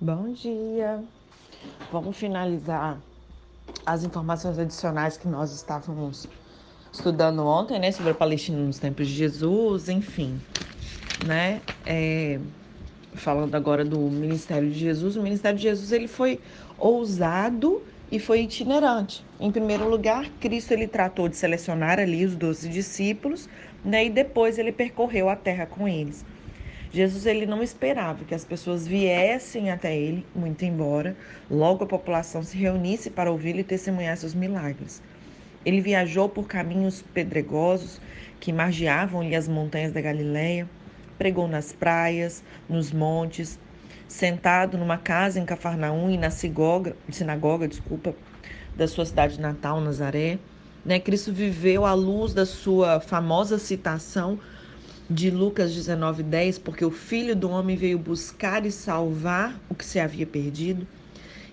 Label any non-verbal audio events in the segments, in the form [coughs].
Bom dia. Vamos finalizar as informações adicionais que nós estávamos estudando ontem, né, sobre a Palestina nos tempos de Jesus, enfim, né? É, falando agora do ministério de Jesus, o ministério de Jesus ele foi ousado e foi itinerante. Em primeiro lugar, Cristo ele tratou de selecionar ali os doze discípulos, né, e depois ele percorreu a terra com eles. Jesus ele não esperava que as pessoas viessem até ele, muito embora logo a população se reunisse para ouvi-lo e testemunhar seus milagres. Ele viajou por caminhos pedregosos que margeavam-lhe as montanhas da Galileia, pregou nas praias, nos montes, sentado numa casa em Cafarnaum e na sinagoga, sinagoga desculpa, da sua cidade natal, Nazaré. Né? Cristo viveu à luz da sua famosa citação de Lucas 19:10, porque o Filho do homem veio buscar e salvar o que se havia perdido.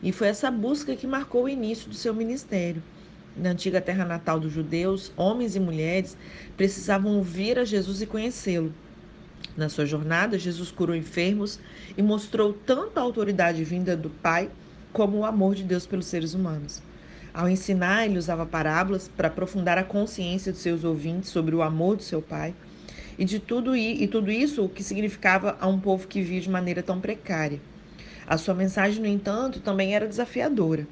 E foi essa busca que marcou o início do seu ministério. Na antiga terra natal dos judeus, homens e mulheres precisavam ouvir a Jesus e conhecê-lo. Na sua jornada, Jesus curou enfermos e mostrou tanto a autoridade vinda do Pai como o amor de Deus pelos seres humanos. Ao ensinar, ele usava parábolas para aprofundar a consciência de seus ouvintes sobre o amor do seu Pai e de tudo e tudo isso o que significava a um povo que vivia de maneira tão precária. A sua mensagem, no entanto, também era desafiadora.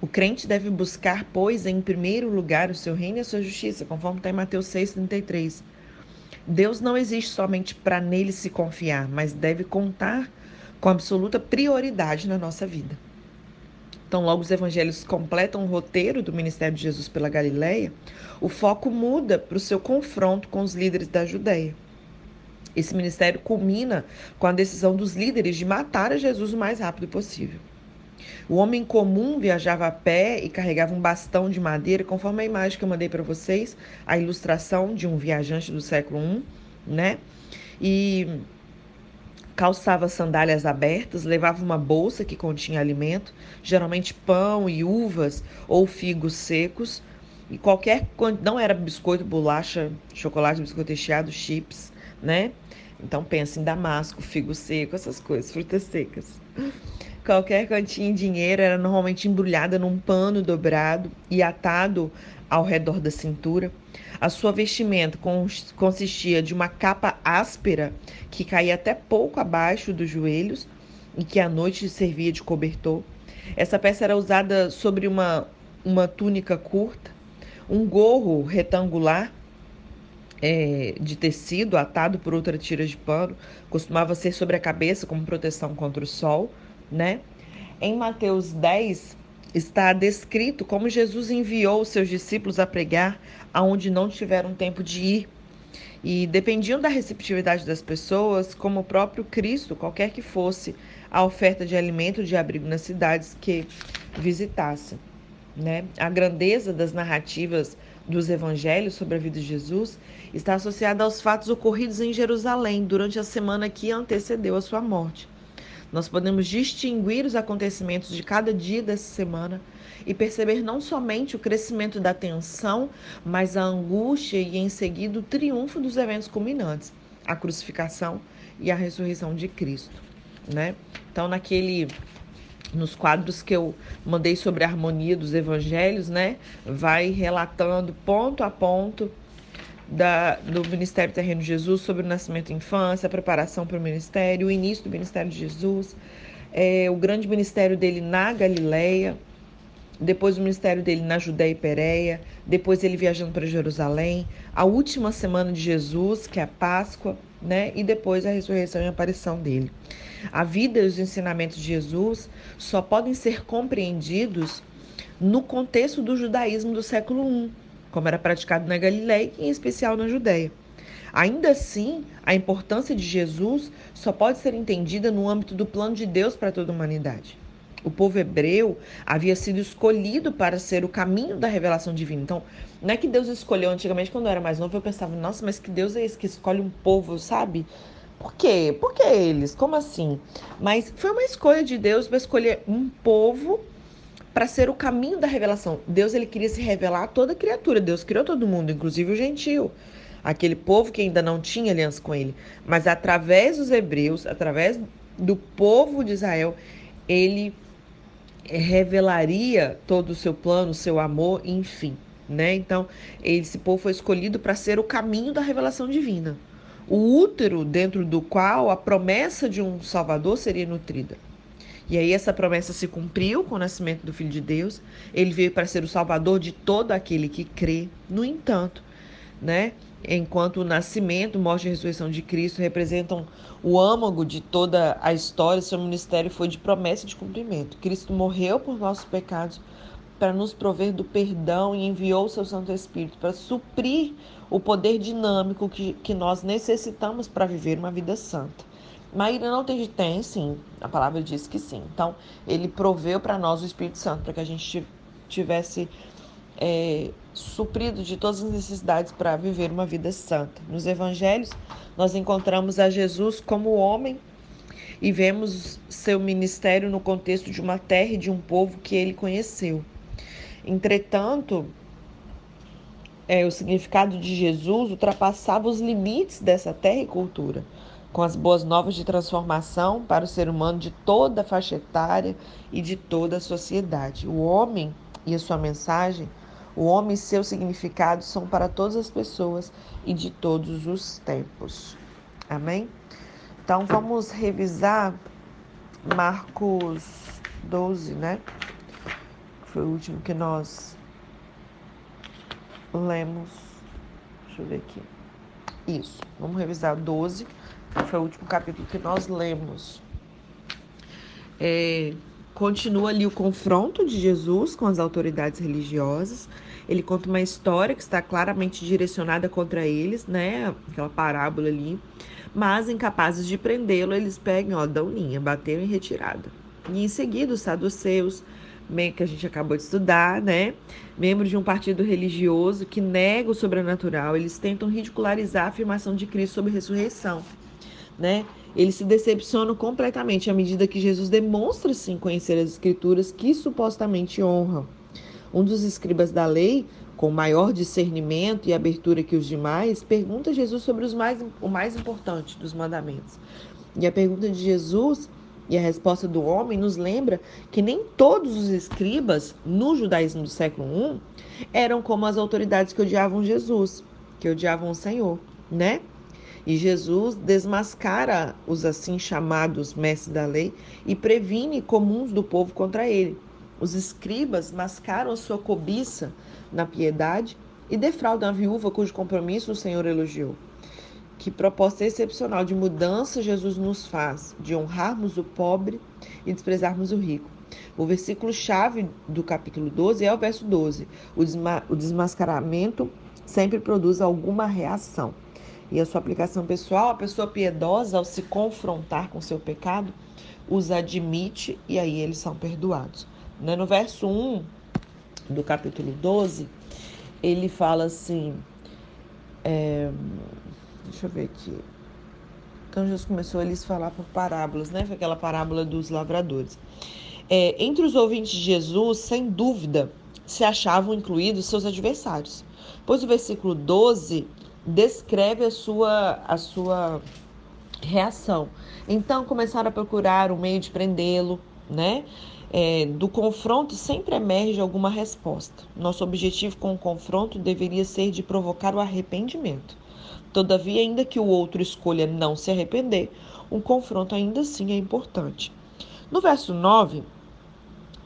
O crente deve buscar, pois, em primeiro lugar o seu reino e a sua justiça, conforme está em Mateus 6,33. Deus não existe somente para nele se confiar, mas deve contar com absoluta prioridade na nossa vida. Então, logo os evangelhos completam o roteiro do ministério de Jesus pela Galileia, o foco muda para o seu confronto com os líderes da Judéia. Esse ministério culmina com a decisão dos líderes de matar a Jesus o mais rápido possível. O homem comum viajava a pé e carregava um bastão de madeira, conforme a imagem que eu mandei para vocês, a ilustração de um viajante do século I, né? E calçava sandálias abertas, levava uma bolsa que continha alimento, geralmente pão e uvas ou figos secos, e qualquer não era biscoito, bolacha, chocolate, biscoito recheado, chips, né? Então pensa em damasco, figo seco, essas coisas, frutas secas. Qualquer quantia em dinheiro era normalmente embrulhada num pano dobrado e atado ao redor da cintura. A sua vestimenta consistia de uma capa áspera que caía até pouco abaixo dos joelhos e que à noite servia de cobertor. Essa peça era usada sobre uma, uma túnica curta, um gorro retangular é, de tecido atado por outra tira de pano, costumava ser sobre a cabeça como proteção contra o sol, né? Em Mateus 10 está descrito como Jesus enviou os seus discípulos a pregar aonde não tiveram tempo de ir. E dependiam da receptividade das pessoas, como o próprio Cristo, qualquer que fosse a oferta de alimento de abrigo nas cidades que visitassem. Né? A grandeza das narrativas dos evangelhos sobre a vida de Jesus está associada aos fatos ocorridos em Jerusalém durante a semana que antecedeu a sua morte. Nós podemos distinguir os acontecimentos de cada dia dessa semana e perceber não somente o crescimento da tensão, mas a angústia e em seguida o triunfo dos eventos culminantes, a crucificação e a ressurreição de Cristo, né? Então, naquele nos quadros que eu mandei sobre a harmonia dos evangelhos, né, vai relatando ponto a ponto da, do Ministério Terreno de Jesus sobre o nascimento e infância, a preparação para o ministério, o início do ministério de Jesus, é, o grande ministério dele na Galileia, depois o ministério dele na Judéia e Pérea, depois ele viajando para Jerusalém, a última semana de Jesus, que é a Páscoa, né? E depois a ressurreição e a aparição dele. A vida e os ensinamentos de Jesus só podem ser compreendidos no contexto do judaísmo do século I, como era praticado na Galiléia e em especial na Judéia. Ainda assim, a importância de Jesus só pode ser entendida no âmbito do plano de Deus para toda a humanidade. O povo hebreu havia sido escolhido para ser o caminho da revelação divina. Então, não é que Deus escolheu antigamente, quando eu era mais novo, eu pensava, nossa, mas que Deus é esse que escolhe um povo, sabe? Por quê? Por que eles? Como assim? Mas foi uma escolha de Deus para escolher um povo para ser o caminho da revelação. Deus ele queria se revelar a toda criatura. Deus criou todo mundo, inclusive o gentio, aquele povo que ainda não tinha aliança com ele. Mas através dos hebreus, através do povo de Israel, ele revelaria todo o seu plano, seu amor, enfim, né? Então, esse povo foi escolhido para ser o caminho da revelação divina, o útero dentro do qual a promessa de um Salvador seria nutrida. E aí essa promessa se cumpriu com o nascimento do Filho de Deus. Ele veio para ser o Salvador de todo aquele que crê. No entanto, né? Enquanto o nascimento, morte e ressurreição de Cristo representam o âmago de toda a história, seu ministério foi de promessa e de cumprimento. Cristo morreu por nossos pecados para nos prover do perdão e enviou o seu Santo Espírito para suprir o poder dinâmico que, que nós necessitamos para viver uma vida santa. Maíra não tem, tem sim, a palavra diz que sim. Então, ele proveu para nós o Espírito Santo para que a gente tivesse é, suprido de todas as necessidades para viver uma vida santa. Nos evangelhos, nós encontramos a Jesus como homem e vemos seu ministério no contexto de uma terra e de um povo que ele conheceu. Entretanto, é, o significado de Jesus ultrapassava os limites dessa terra e cultura, com as boas novas de transformação para o ser humano de toda a faixa etária e de toda a sociedade. O homem e a sua mensagem o homem e seu significado são para todas as pessoas e de todos os tempos. Amém? Então vamos revisar Marcos 12, né? Foi o último que nós lemos. Deixa eu ver aqui. Isso, vamos revisar 12, que foi o último capítulo que nós lemos. É, continua ali o confronto de Jesus com as autoridades religiosas. Ele conta uma história que está claramente direcionada contra eles, né? Aquela parábola ali. Mas incapazes de prendê-lo, eles pegam, ó, dão linha, bateu em retirada. E em seguida, os saduceus, que a gente acabou de estudar, né? Membros de um partido religioso que nega o sobrenatural, eles tentam ridicularizar a afirmação de Cristo sobre ressurreição, né? Eles se decepcionam completamente à medida que Jesus demonstra sim conhecer as escrituras que supostamente honram. Um dos escribas da lei, com maior discernimento e abertura que os demais, pergunta a Jesus sobre os mais, o mais importante dos mandamentos. E a pergunta de Jesus e a resposta do homem nos lembra que nem todos os escribas no judaísmo do século I eram como as autoridades que odiavam Jesus, que odiavam o Senhor, né? E Jesus desmascara os assim chamados mestres da lei e previne comuns do povo contra ele. Os escribas mascaram sua cobiça na piedade e defraudam a viúva cujo compromisso o Senhor elogiou. Que proposta excepcional de mudança Jesus nos faz, de honrarmos o pobre e desprezarmos o rico. O versículo-chave do capítulo 12 é o verso 12. O, desma o desmascaramento sempre produz alguma reação. E a sua aplicação pessoal, a pessoa piedosa, ao se confrontar com seu pecado, os admite e aí eles são perdoados. Né? No verso 1 do capítulo 12, ele fala assim. É, deixa eu ver aqui. Então Jesus começou a lhes falar por parábolas, né? Foi aquela parábola dos lavradores. É, entre os ouvintes de Jesus, sem dúvida, se achavam incluídos seus adversários, pois o versículo 12 descreve a sua, a sua reação. Então começaram a procurar um meio de prendê-lo, né? é, do confronto sempre emerge alguma resposta. Nosso objetivo com o confronto deveria ser de provocar o arrependimento. Todavia, ainda que o outro escolha não se arrepender, um confronto ainda assim é importante. No verso 9,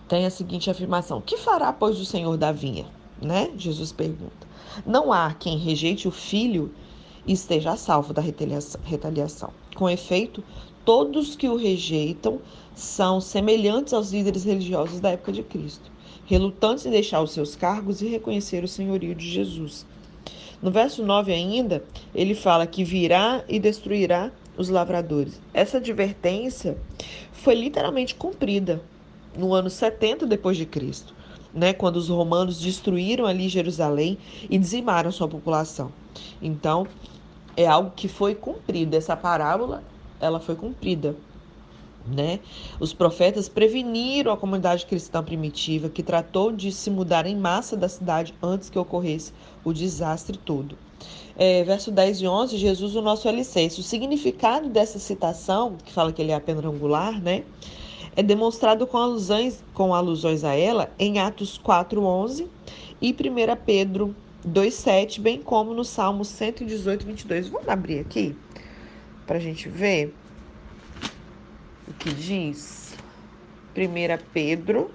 tem a seguinte afirmação: Que fará, pois, o Senhor da vinha? Né? Jesus pergunta. Não há quem rejeite o filho e esteja salvo da retaliação. Com efeito, todos que o rejeitam são semelhantes aos líderes religiosos da época de Cristo, relutantes em deixar os seus cargos e reconhecer o senhorio de Jesus. No verso 9 ainda, ele fala que virá e destruirá os lavradores. Essa advertência foi literalmente cumprida no ano 70 depois de Cristo, né, quando os romanos destruíram ali Jerusalém e dizimaram sua população. Então, é algo que foi cumprido. Essa parábola, ela foi cumprida né? Os profetas preveniram a comunidade cristã primitiva que tratou de se mudar em massa da cidade antes que ocorresse o desastre todo. É, verso 10 e 11, Jesus, o nosso alicerce. O significado dessa citação, que fala que ele é a pedra angular, né? É demonstrado com alusões, com alusões a ela em Atos 4:11 e 1 Pedro 2:7, bem como no Salmo 118, 22. Vamos abrir aqui para a gente ver o que diz. 1 Pedro,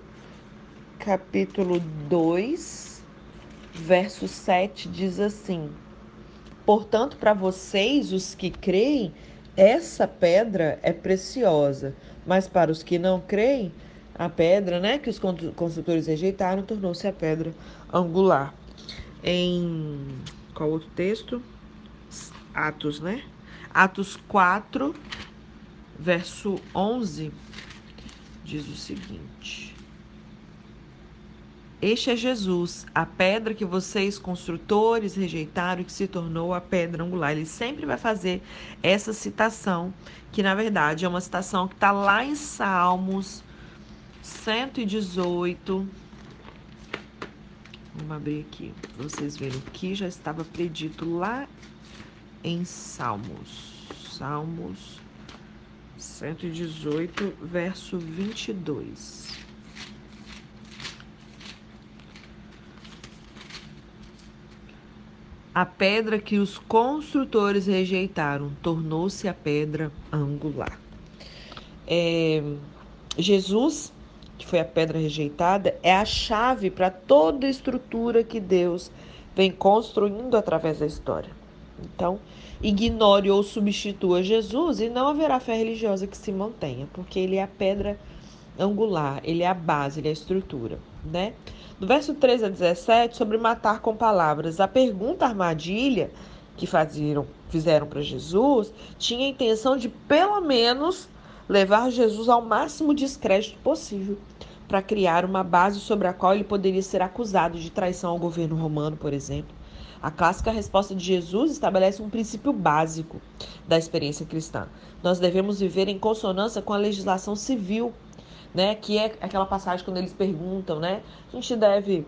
capítulo 2, verso 7 diz assim: Portanto, para vocês, os que creem, essa pedra é preciosa, mas para os que não creem, a pedra, né, que os construtores rejeitaram, tornou-se a pedra angular. Em qual outro texto? Atos, né? Atos 4, verso 11, diz o seguinte: este é Jesus, a pedra que vocês, construtores, rejeitaram e que se tornou a pedra angular. Ele sempre vai fazer essa citação, que na verdade é uma citação que está lá em Salmos 118. Vamos abrir aqui para vocês verem que já estava predito lá em Salmos. Salmos 118, verso 22. A pedra que os construtores rejeitaram tornou-se a pedra angular. É, Jesus, que foi a pedra rejeitada, é a chave para toda a estrutura que Deus vem construindo através da história. Então, ignore ou substitua Jesus e não haverá fé religiosa que se mantenha, porque ele é a pedra angular, ele é a base, ele é a estrutura, né? Do verso 13 a 17, sobre matar com palavras. A pergunta armadilha que faziam, fizeram para Jesus tinha a intenção de, pelo menos, levar Jesus ao máximo descrédito possível para criar uma base sobre a qual ele poderia ser acusado de traição ao governo romano, por exemplo. A clássica resposta de Jesus estabelece um princípio básico da experiência cristã. Nós devemos viver em consonância com a legislação civil né? Que é aquela passagem quando eles perguntam, né? A gente deve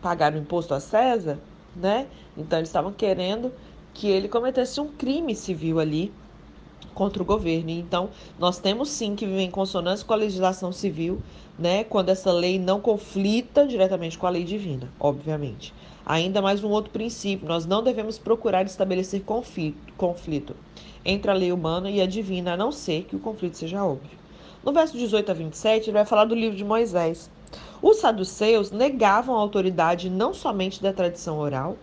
pagar o imposto a César, né? Então eles estavam querendo que ele cometesse um crime civil ali contra o governo. Então, nós temos sim que viver em consonância com a legislação civil, né, quando essa lei não conflita diretamente com a lei divina, obviamente. Ainda mais um outro princípio, nós não devemos procurar estabelecer conflito, conflito entre a lei humana e a divina, a não ser que o conflito seja óbvio. No verso 18 a 27, ele vai falar do livro de Moisés. Os saduceus negavam a autoridade não somente da tradição oral,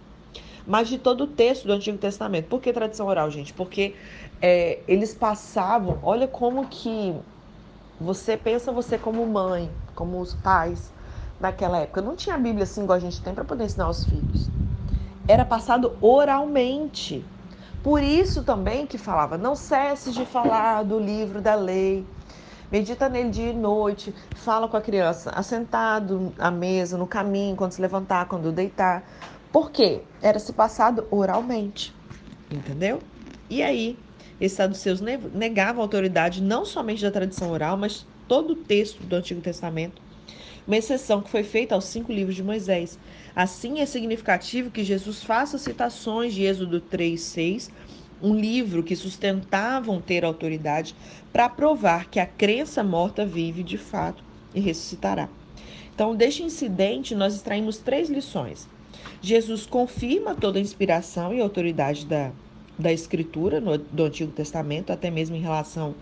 mas de todo o texto do Antigo Testamento. Por que tradição oral, gente? Porque é, eles passavam, olha como que você pensa você como mãe, como os pais naquela época. Não tinha Bíblia assim igual a gente tem para poder ensinar aos filhos. Era passado oralmente. Por isso também que falava, não cesses de falar do livro da lei Medita nele dia e noite, fala com a criança assentado à mesa, no caminho, quando se levantar, quando deitar. Por quê? Era se passado oralmente. Entendeu? E aí, esses saduceus negavam a autoridade não somente da tradição oral, mas todo o texto do Antigo Testamento. Uma exceção que foi feita aos cinco livros de Moisés. Assim, é significativo que Jesus faça citações de Êxodo 3, 6 um livro que sustentavam ter autoridade para provar que a crença morta vive de fato e ressuscitará. Então, deste incidente, nós extraímos três lições. Jesus confirma toda a inspiração e autoridade da, da Escritura no, do Antigo Testamento, até mesmo em relação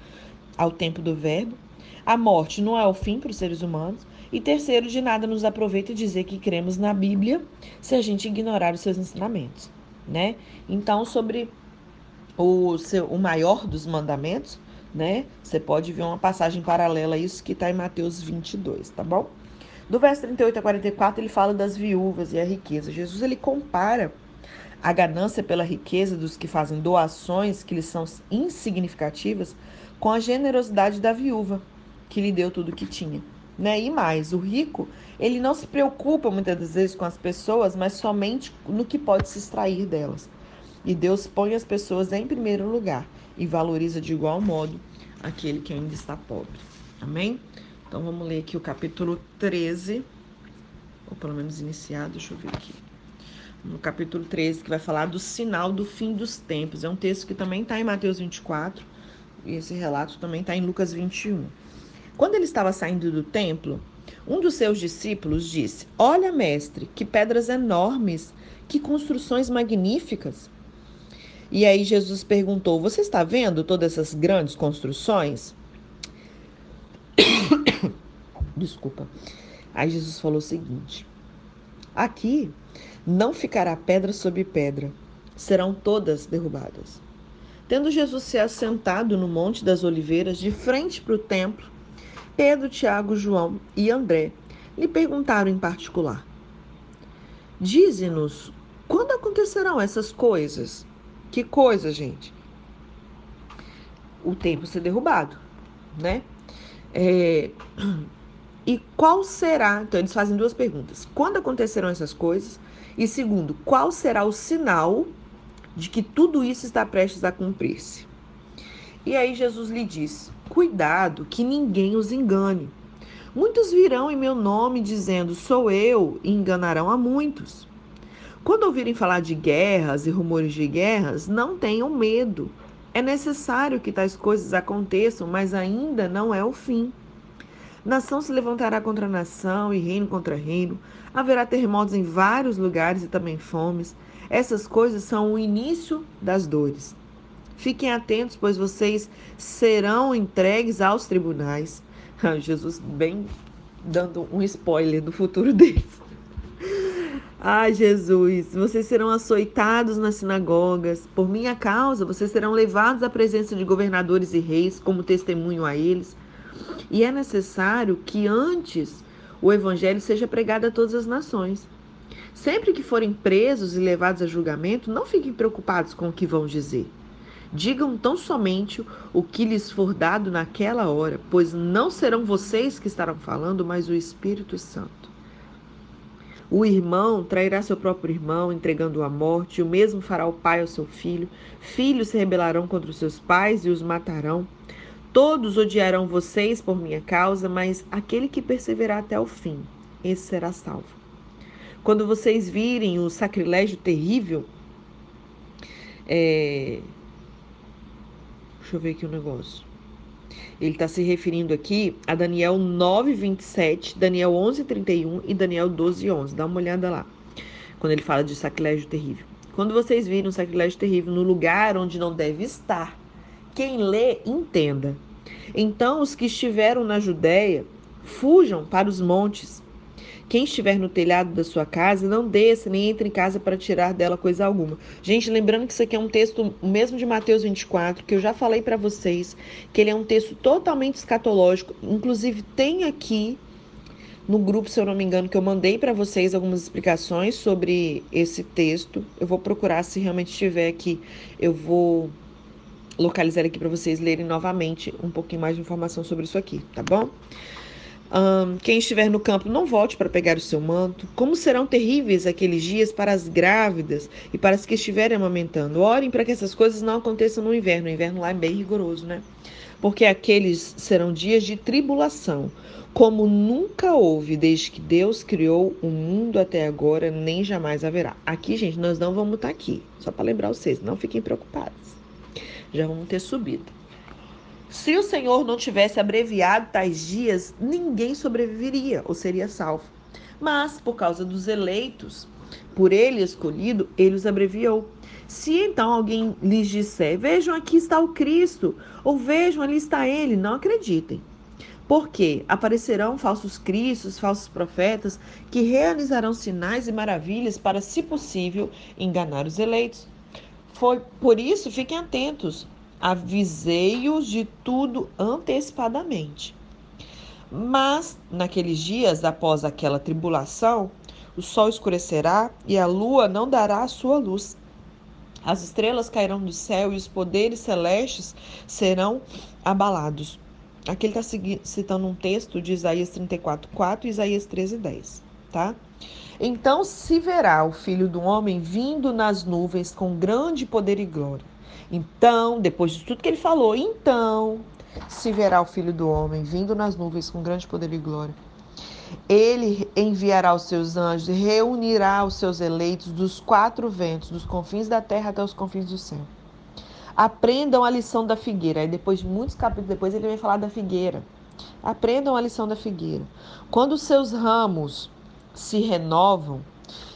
ao tempo do Verbo. A morte não é o fim para os seres humanos. E terceiro, de nada nos aproveita dizer que cremos na Bíblia se a gente ignorar os seus ensinamentos, né? Então, sobre o, seu, o maior dos mandamentos, né? Você pode ver uma passagem paralela a isso que está em Mateus 22, tá bom? Do verso 38 a 44, ele fala das viúvas e a riqueza. Jesus ele compara a ganância pela riqueza dos que fazem doações que lhes são insignificativas com a generosidade da viúva, que lhe deu tudo o que tinha. Né? E mais, o rico, ele não se preocupa muitas das vezes com as pessoas, mas somente no que pode se extrair delas. E Deus põe as pessoas em primeiro lugar e valoriza de igual modo aquele que ainda está pobre. Amém? Então vamos ler aqui o capítulo 13, ou pelo menos iniciado, deixa eu ver aqui. No capítulo 13, que vai falar do sinal do fim dos tempos. É um texto que também está em Mateus 24, e esse relato também está em Lucas 21. Quando ele estava saindo do templo, um dos seus discípulos disse: Olha, mestre, que pedras enormes, que construções magníficas. E aí Jesus perguntou: Você está vendo todas essas grandes construções? [coughs] Desculpa. Aí Jesus falou o seguinte: Aqui não ficará pedra sobre pedra, serão todas derrubadas. Tendo Jesus se assentado no Monte das Oliveiras, de frente para o templo, Pedro, Tiago, João e André lhe perguntaram em particular: Dize-nos, quando acontecerão essas coisas? Que coisa, gente? O templo ser derrubado, né? É... E qual será? Então, eles fazem duas perguntas: quando acontecerão essas coisas? E segundo, qual será o sinal de que tudo isso está prestes a cumprir-se? E aí Jesus lhe disse: Cuidado, que ninguém os engane. Muitos virão em meu nome dizendo: Sou eu, e enganarão a muitos. Quando ouvirem falar de guerras e rumores de guerras, não tenham medo. É necessário que tais coisas aconteçam, mas ainda não é o fim. Nação se levantará contra nação e reino contra reino. Haverá terremotos em vários lugares e também fomes. Essas coisas são o início das dores. Fiquem atentos, pois vocês serão entregues aos tribunais. [laughs] Jesus, bem dando um spoiler do futuro deles. Ai, Jesus, vocês serão açoitados nas sinagogas. Por minha causa, vocês serão levados à presença de governadores e reis como testemunho a eles. E é necessário que antes o evangelho seja pregado a todas as nações. Sempre que forem presos e levados a julgamento, não fiquem preocupados com o que vão dizer. Digam tão somente o que lhes for dado naquela hora, pois não serão vocês que estarão falando, mas o Espírito Santo. O irmão trairá seu próprio irmão, entregando-o à morte, e o mesmo fará o pai ao seu filho. Filhos se rebelarão contra os seus pais e os matarão. Todos odiarão vocês por minha causa, mas aquele que perseverar até o fim, esse será salvo. Quando vocês virem o sacrilégio terrível, é... deixa eu ver aqui o um negócio. Ele está se referindo aqui a Daniel 9, 27, Daniel 11, 31 e Daniel 12, 11. Dá uma olhada lá, quando ele fala de sacrilégio terrível. Quando vocês virem um sacrilégio terrível no lugar onde não deve estar, quem lê, entenda. Então os que estiveram na Judéia, fujam para os montes. Quem estiver no telhado da sua casa, não desça nem entre em casa para tirar dela coisa alguma. Gente, lembrando que isso aqui é um texto mesmo de Mateus 24, que eu já falei para vocês, que ele é um texto totalmente escatológico. Inclusive, tem aqui no grupo, se eu não me engano, que eu mandei para vocês algumas explicações sobre esse texto. Eu vou procurar, se realmente estiver aqui, eu vou localizar aqui para vocês lerem novamente um pouquinho mais de informação sobre isso aqui, tá bom? Um, quem estiver no campo, não volte para pegar o seu manto. Como serão terríveis aqueles dias para as grávidas e para as que estiverem amamentando. Orem para que essas coisas não aconteçam no inverno. O inverno lá é bem rigoroso, né? Porque aqueles serão dias de tribulação, como nunca houve desde que Deus criou o mundo até agora, nem jamais haverá. Aqui, gente, nós não vamos estar aqui. Só para lembrar vocês, não fiquem preocupados já vamos ter subido. Se o Senhor não tivesse abreviado tais dias, ninguém sobreviveria ou seria salvo. Mas, por causa dos eleitos, por ele escolhido, ele os abreviou. Se então alguém lhes disser, vejam aqui está o Cristo, ou vejam ali está ele, não acreditem. Porque aparecerão falsos cristos, falsos profetas, que realizarão sinais e maravilhas para, se possível, enganar os eleitos. Foi por isso, fiquem atentos. Avisei-os de tudo antecipadamente. Mas naqueles dias após aquela tribulação, o sol escurecerá e a lua não dará a sua luz. As estrelas cairão do céu e os poderes celestes serão abalados. Aqui ele está citando um texto de Isaías 34, 4 e Isaías 13, 10, tá? Então se verá o filho do homem vindo nas nuvens com grande poder e glória. Então, depois de tudo que ele falou, então se verá o filho do homem vindo nas nuvens com grande poder e glória. Ele enviará os seus anjos e reunirá os seus eleitos dos quatro ventos, dos confins da terra até os confins do céu. Aprendam a lição da figueira. Aí depois, muitos capítulos depois, ele vai falar da figueira. Aprendam a lição da figueira. Quando os seus ramos se renovam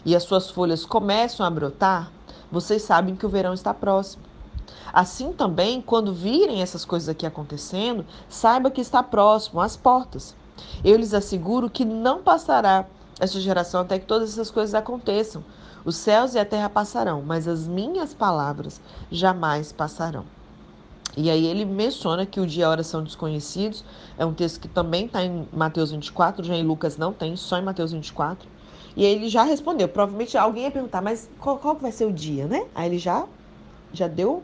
e as suas folhas começam a brotar, vocês sabem que o verão está próximo. Assim também, quando virem essas coisas aqui acontecendo, saiba que está próximo, às portas. Eu lhes asseguro que não passará esta geração até que todas essas coisas aconteçam. Os céus e a terra passarão, mas as minhas palavras jamais passarão. E aí ele menciona que o dia e a hora são desconhecidos. É um texto que também está em Mateus 24, já em Lucas não tem, só em Mateus 24. E aí ele já respondeu. Provavelmente alguém ia perguntar, mas qual, qual vai ser o dia, né? Aí ele já, já deu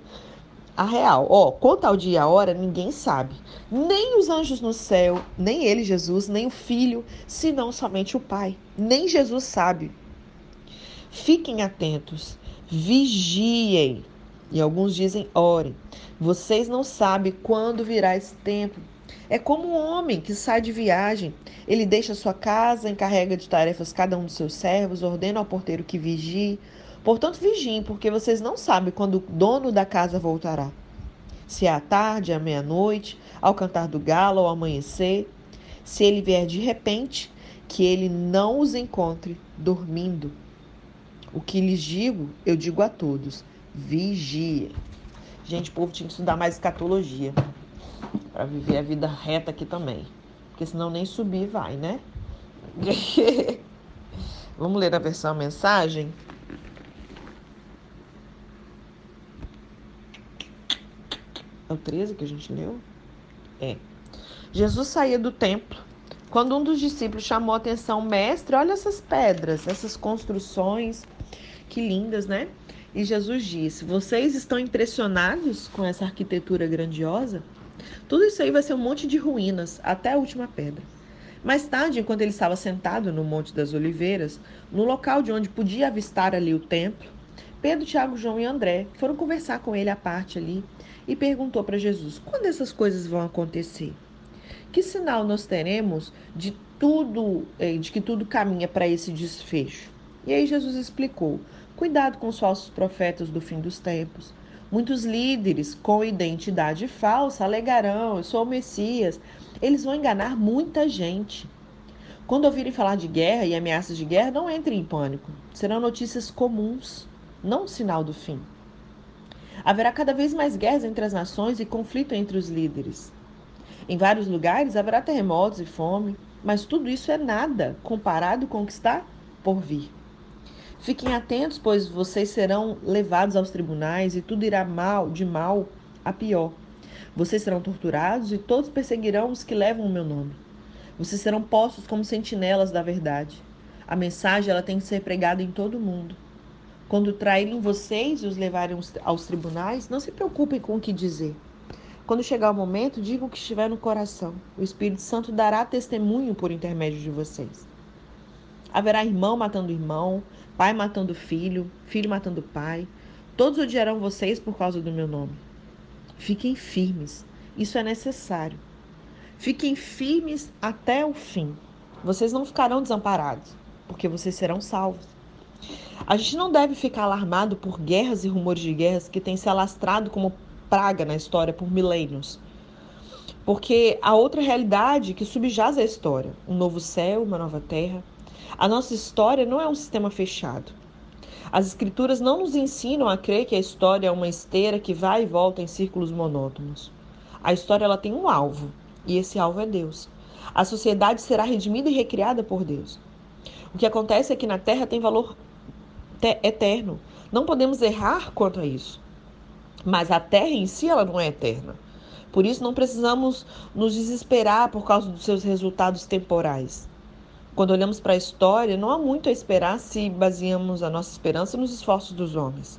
a real. Ó, quanto ao dia e a hora, ninguém sabe. Nem os anjos no céu, nem ele, Jesus, nem o Filho, senão somente o Pai. Nem Jesus sabe. Fiquem atentos, vigiem. E alguns dizem, orem. Vocês não sabem quando virá esse tempo. É como um homem que sai de viagem. Ele deixa sua casa, encarrega de tarefas cada um dos seus servos, ordena ao porteiro que vigie. Portanto, vigiem, porque vocês não sabem quando o dono da casa voltará. Se é à tarde, à meia-noite, ao cantar do galo, ao amanhecer. Se ele vier de repente, que ele não os encontre dormindo. O que lhes digo, eu digo a todos: vigie. Gente, o povo tinha que estudar mais escatologia para viver a vida reta aqui também. Porque senão nem subir vai, né? [laughs] Vamos ler a versão mensagem? É o 13 que a gente leu? É. Jesus saía do templo quando um dos discípulos chamou a atenção, mestre, olha essas pedras, essas construções, que lindas, né? E Jesus disse: Vocês estão impressionados com essa arquitetura grandiosa? Tudo isso aí vai ser um monte de ruínas, até a última pedra. Mais tarde, enquanto ele estava sentado no Monte das Oliveiras, no local de onde podia avistar ali o templo, Pedro, Tiago, João e André foram conversar com ele à parte ali e perguntou para Jesus: quando essas coisas vão acontecer? Que sinal nós teremos de tudo, eh, de que tudo caminha para esse desfecho? E aí Jesus explicou: Cuidado com os falsos profetas do fim dos tempos. Muitos líderes com identidade falsa alegarão: Eu sou o Messias. Eles vão enganar muita gente. Quando ouvirem falar de guerra e ameaças de guerra, não entrem em pânico. Serão notícias comuns, não um sinal do fim. Haverá cada vez mais guerras entre as nações e conflito entre os líderes. Em vários lugares haverá terremotos e fome, mas tudo isso é nada comparado com o que está por vir. Fiquem atentos, pois vocês serão levados aos tribunais e tudo irá mal, de mal a pior. Vocês serão torturados e todos perseguirão os que levam o meu nome. Vocês serão postos como sentinelas da verdade. A mensagem ela tem que ser pregada em todo o mundo. Quando traírem vocês e os levarem aos tribunais, não se preocupem com o que dizer. Quando chegar o momento, digam o que estiver no coração. O Espírito Santo dará testemunho por intermédio de vocês. Haverá irmão matando irmão, pai matando filho, filho matando pai. Todos odiarão vocês por causa do meu nome. Fiquem firmes, isso é necessário. Fiquem firmes até o fim. Vocês não ficarão desamparados, porque vocês serão salvos. A gente não deve ficar alarmado por guerras e rumores de guerras que têm se alastrado como praga na história por milênios. Porque há outra realidade que subjaz a história: um novo céu, uma nova terra a nossa história não é um sistema fechado. As escrituras não nos ensinam a crer que a história é uma esteira que vai e volta em círculos monótonos. A história ela tem um alvo, e esse alvo é Deus. A sociedade será redimida e recriada por Deus. O que acontece é que na Terra tem valor eterno. Não podemos errar quanto a isso. Mas a Terra em si ela não é eterna. Por isso não precisamos nos desesperar por causa dos seus resultados temporais. Quando olhamos para a história, não há muito a esperar se baseamos a nossa esperança nos esforços dos homens.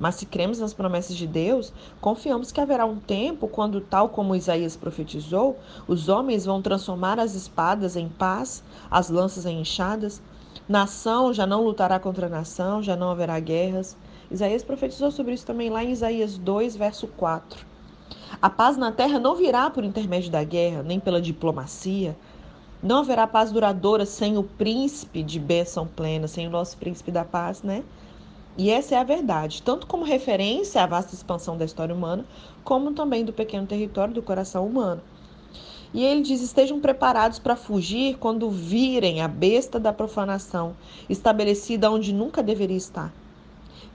Mas se cremos nas promessas de Deus, confiamos que haverá um tempo quando, tal como Isaías profetizou, os homens vão transformar as espadas em paz, as lanças em enxadas. Nação já não lutará contra nação, já não haverá guerras. Isaías profetizou sobre isso também lá em Isaías 2, verso 4. A paz na terra não virá por intermédio da guerra, nem pela diplomacia, não haverá paz duradoura sem o príncipe de bênção plena, sem o nosso príncipe da paz, né? E essa é a verdade, tanto como referência à vasta expansão da história humana, como também do pequeno território do coração humano. E ele diz: estejam preparados para fugir quando virem a besta da profanação estabelecida onde nunca deveria estar.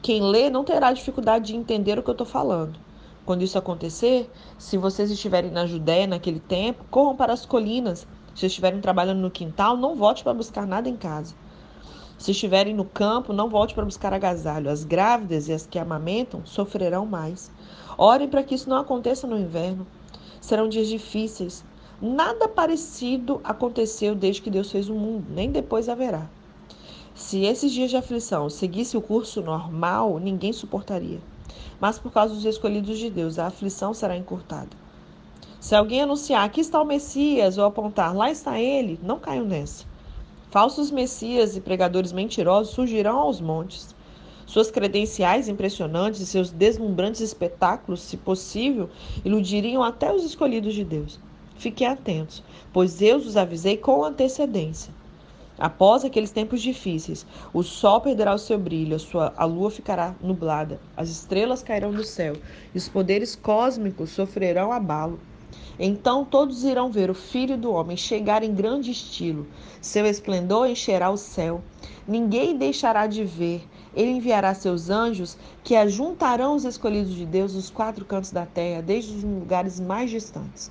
Quem lê não terá dificuldade de entender o que eu estou falando. Quando isso acontecer, se vocês estiverem na Judéia naquele tempo, corram para as colinas. Se estiverem trabalhando no quintal, não volte para buscar nada em casa. Se estiverem no campo, não volte para buscar agasalho. As grávidas e as que amamentam sofrerão mais. Orem para que isso não aconteça no inverno. Serão dias difíceis. Nada parecido aconteceu desde que Deus fez o mundo, nem depois haverá. Se esses dias de aflição seguissem o curso normal, ninguém suportaria. Mas por causa dos escolhidos de Deus, a aflição será encurtada. Se alguém anunciar aqui está o Messias ou apontar lá está ele, não caiam nessa. Falsos messias e pregadores mentirosos surgirão aos montes. Suas credenciais impressionantes e seus deslumbrantes espetáculos, se possível, iludiriam até os escolhidos de Deus. Fiquem atentos, pois eu os avisei com antecedência. Após aqueles tempos difíceis, o sol perderá o seu brilho, a, sua, a lua ficará nublada, as estrelas cairão do céu e os poderes cósmicos sofrerão abalo. Então todos irão ver o Filho do Homem chegar em grande estilo. Seu esplendor encherá o céu. Ninguém deixará de ver. Ele enviará seus anjos que ajuntarão os escolhidos de Deus dos quatro cantos da terra, desde os lugares mais distantes.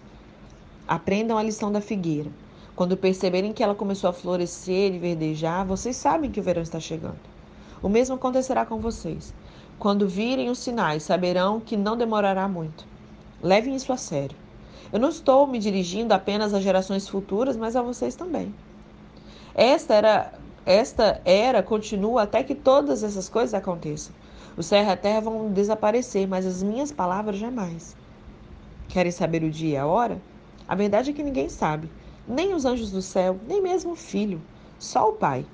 Aprendam a lição da figueira. Quando perceberem que ela começou a florescer e verdejar, vocês sabem que o verão está chegando. O mesmo acontecerá com vocês. Quando virem os sinais, saberão que não demorará muito. Levem isso a sério. Eu não estou me dirigindo apenas às gerações futuras, mas a vocês também. Esta era, esta era continua até que todas essas coisas aconteçam. O céu e a terra vão desaparecer, mas as minhas palavras jamais. Querem saber o dia e a hora? A verdade é que ninguém sabe, nem os anjos do céu, nem mesmo o filho, só o Pai.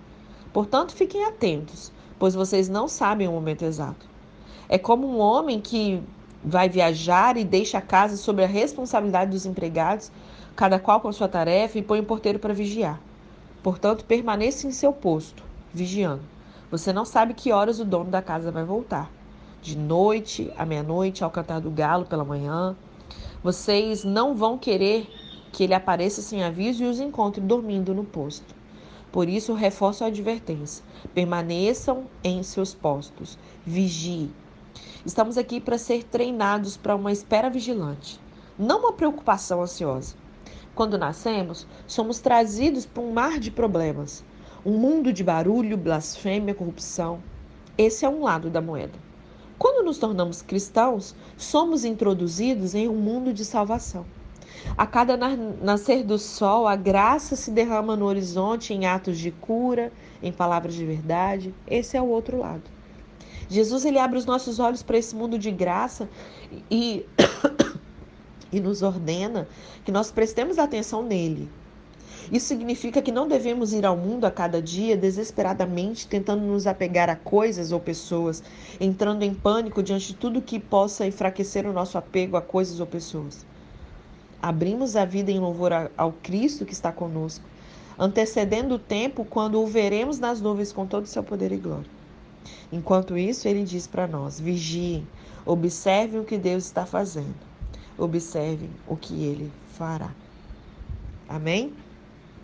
Portanto, fiquem atentos, pois vocês não sabem o momento exato. É como um homem que vai viajar e deixa a casa sob a responsabilidade dos empregados, cada qual com sua tarefa, e põe um porteiro para vigiar. Portanto, permaneça em seu posto, vigiando. Você não sabe que horas o dono da casa vai voltar. De noite, à meia-noite, ao cantar do galo pela manhã. Vocês não vão querer que ele apareça sem aviso e os encontre dormindo no posto. Por isso, reforço a advertência: permaneçam em seus postos, vigie. Estamos aqui para ser treinados para uma espera vigilante, não uma preocupação ansiosa. Quando nascemos, somos trazidos para um mar de problemas, um mundo de barulho, blasfêmia, corrupção. Esse é um lado da moeda. Quando nos tornamos cristãos, somos introduzidos em um mundo de salvação. A cada nascer do sol, a graça se derrama no horizonte em atos de cura, em palavras de verdade. Esse é o outro lado. Jesus ele abre os nossos olhos para esse mundo de graça e, [coughs] e nos ordena que nós prestemos atenção nele. Isso significa que não devemos ir ao mundo a cada dia desesperadamente tentando nos apegar a coisas ou pessoas, entrando em pânico diante de tudo que possa enfraquecer o nosso apego a coisas ou pessoas. Abrimos a vida em louvor ao Cristo que está conosco, antecedendo o tempo quando o veremos nas nuvens com todo o seu poder e glória. Enquanto isso, ele diz para nós: vigiem, observem o que Deus está fazendo, observem o que ele fará. Amém?